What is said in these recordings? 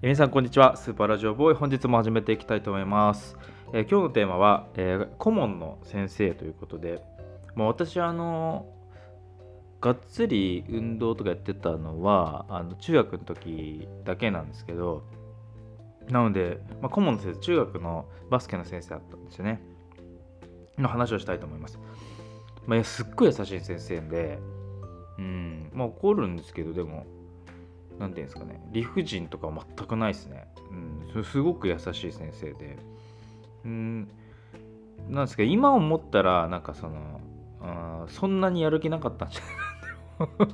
皆さんこんにちは。スーパーラジオボーイ。本日も始めていきたいと思います、えー今日のテーマは、えー顧問の先生ということで、まあ、私あのがっつり運動とかやってたのはあの中学の時だけなんですけど。なので、まあ、顧問の先生中学のバスケの先生だったんですよね。の話をしたいと思います、まあ、すっごい優しい先生で。うんまあ怒るんですけどでも。なんていうんですかね。理不尽とか全くないですね、うん、すごく優しい先生で。うん。なんですけど今思ったらなんかそのあそんなにやる気なかったんじゃ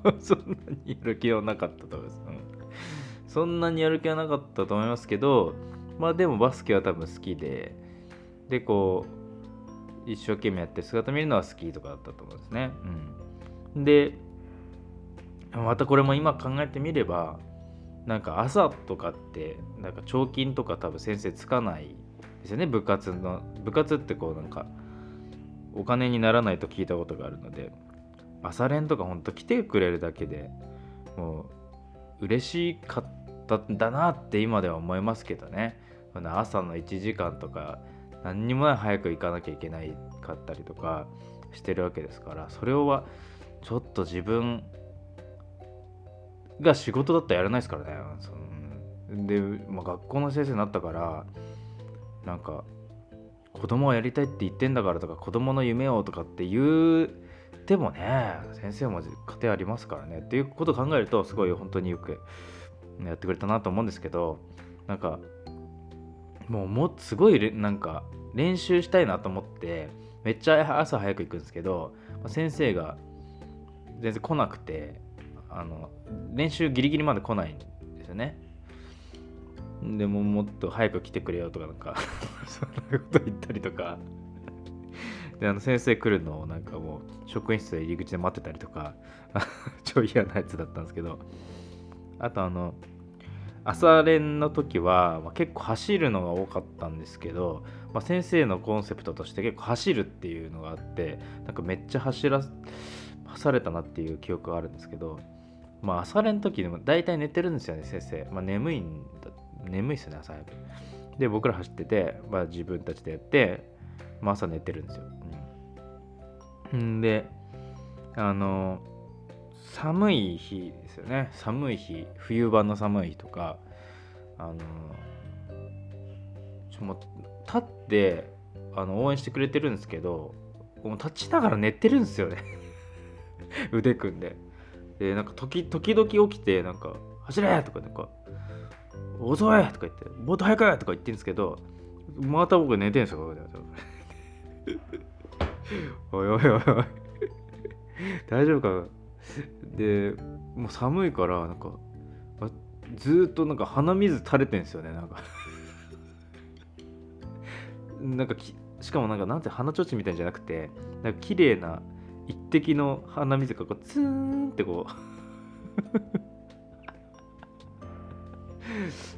ない そんなにやる気はなかったと思います、うん。そんなにやる気はなかったと思いますけどまあでもバスケは多分好きで。でこう一生懸命やって姿見るのは好きとかだったと思うんですね、うん、でまたこれも今考えてみればなんか朝とかってなんか彫金とか多分先生つかないですよね。部活の部活ってこうなんかお金にならないと聞いたことがあるので。朝練とかほんと来てくれるだけでもう嬉しかったんだなって今では思いますけどね。朝の1時間とか何にもない早く行かなきゃいけないかったりとかしてるわけですからそれはちょっと自分が仕事だったらやらないですからね。そので、まあ、学校の先生になったからなんか子供はやりたいって言ってんだからとか子供の夢をとかって言ってもね先生も家庭ありますからねっていうことを考えるとすごい本当によくやってくれたなと思うんですけどなんかもうもすごいれなんか練習したいなと思ってめっちゃ朝早く行くんですけど先生が全然来なくてあの練習ギリギリまで来ないんですよね。でももっと早く来てくれよとかなんか そんなこと言ったりとかであの先生来るのをなんかもう職員室で入り口で待ってたりとか 超嫌なやつだったんですけどあとあの朝練の時は、まあ、結構走るのが多かったんですけど、まあ、先生のコンセプトとして結構走るっていうのがあってなんかめっちゃ走らされたなっていう記憶があるんですけどまあ朝練の時でも大体寝てるんですよね先生、まあ、眠いんだ眠いっすよね朝早く。で僕ら走ってて、まあ、自分たちでやって、まあ、朝寝てるんですよ、うん、んであの寒い日ですよね。寒い日冬場の寒い日とかあのちょもう立ってあの応援してくれてるんですけどもう立ちながら寝てるんですよね。腕組んで。でなんか時時々起きてなんか「走れ!」とかなんか「遅い!」とか言って「もっと早く!」とか言ってるんですけどまた僕寝てるんですよ おいおいおいおい大丈夫かでもう寒いからなんかずっとなんか鼻水垂れてんですよねなんかなんかきしかもなんかなんて鼻ちょうちんみたいじゃなくてなんか綺麗な一滴の鼻水がこうツーンってこう。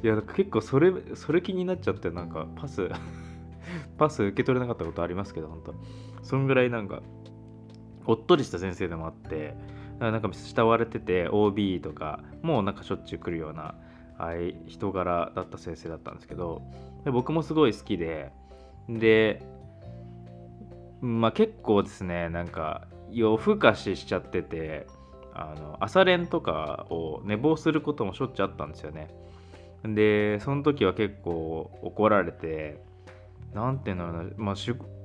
いやなんか結構それそれ気になっちゃってなんかパスパス受け取れなかったことありますけど本当。そんぐらいなんかおっとりした先生でもあってなんか慕われてて OB とかもうなんかしょっちゅう来るようなあい人柄だった先生だったんですけどで僕もすごい好きででまあ結構ですねなんか夜更かししちゃっててあの朝練とかを寝坊することもしょっちゅうあったんですよね。でその時は結構怒られてなんていうのかな、まあ、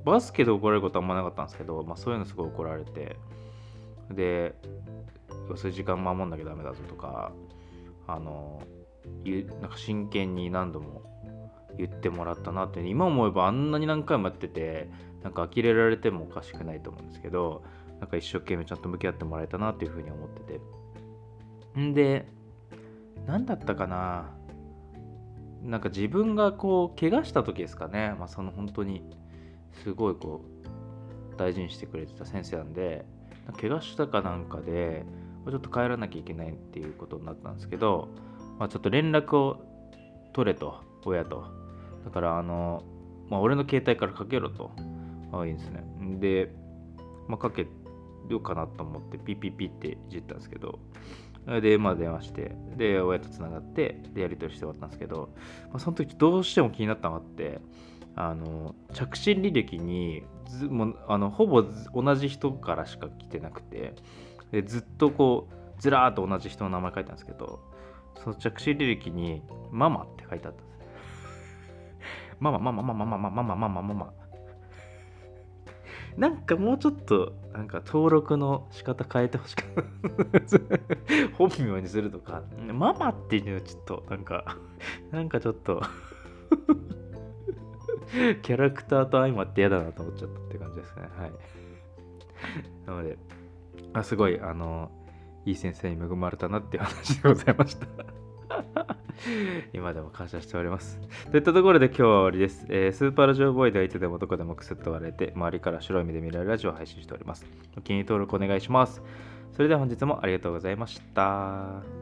バスケで怒られることはあんまなかったんですけど、まあ、そういうのすごい怒られてでそういう時間守んなきゃダメだぞとかあのなんか真剣に何度も言ってもらったなって今思えばあんなに何回もやっててなんか呆れられてもおかしくないと思うんですけどなんか一生懸命ちゃんと向き合ってもらえたなっていうふうに思ってて。んで何だったかな。なんか自分がこう怪我した時ですかね、まあ、その本当にすごいこう大事にしてくれてた先生なんで怪我したかなんかでちょっと帰らなきゃいけないっていうことになったんですけど、まあ、ちょっと連絡を取れと親と。だからあの、まあ、俺の携帯からかけろと。ああいいですね。で、まあ、かけようかなと思ってピッピッピッっていじったんですけどで、まあ電話して、で、親とつながって、で、やり取りして終わったんですけど、まあ、その時どうしても気になったのがあって、あの、着信履歴にずもうあのほぼ同じ人からしか来てなくて、でずっとこう、ずらーっと同じ人の名前書いたんですけど、その着信履歴に、ママって書いてあったんです。ママ、ママ、ママ、ママ、ママ、ママ、ママ。なんかもうちょっと、なんか登録の仕方変えてほしかった。本名にするとか、ママっていうのはちょっと、なんか、なんかちょっとキャラクターと相まって嫌だなと思っちゃったって感じですね。はい。なので、あすごい、あの、いい先生に恵まれたなっていう話でございました 今でも感謝しております。といったところで今日は終わりです。えー、スーパーラジオボーイではいつでもどこでもくすっと笑えて、周りから白い目で見られるラジオを配信しております。お気に入り登録お願いします。それでは本日もありがとうございました。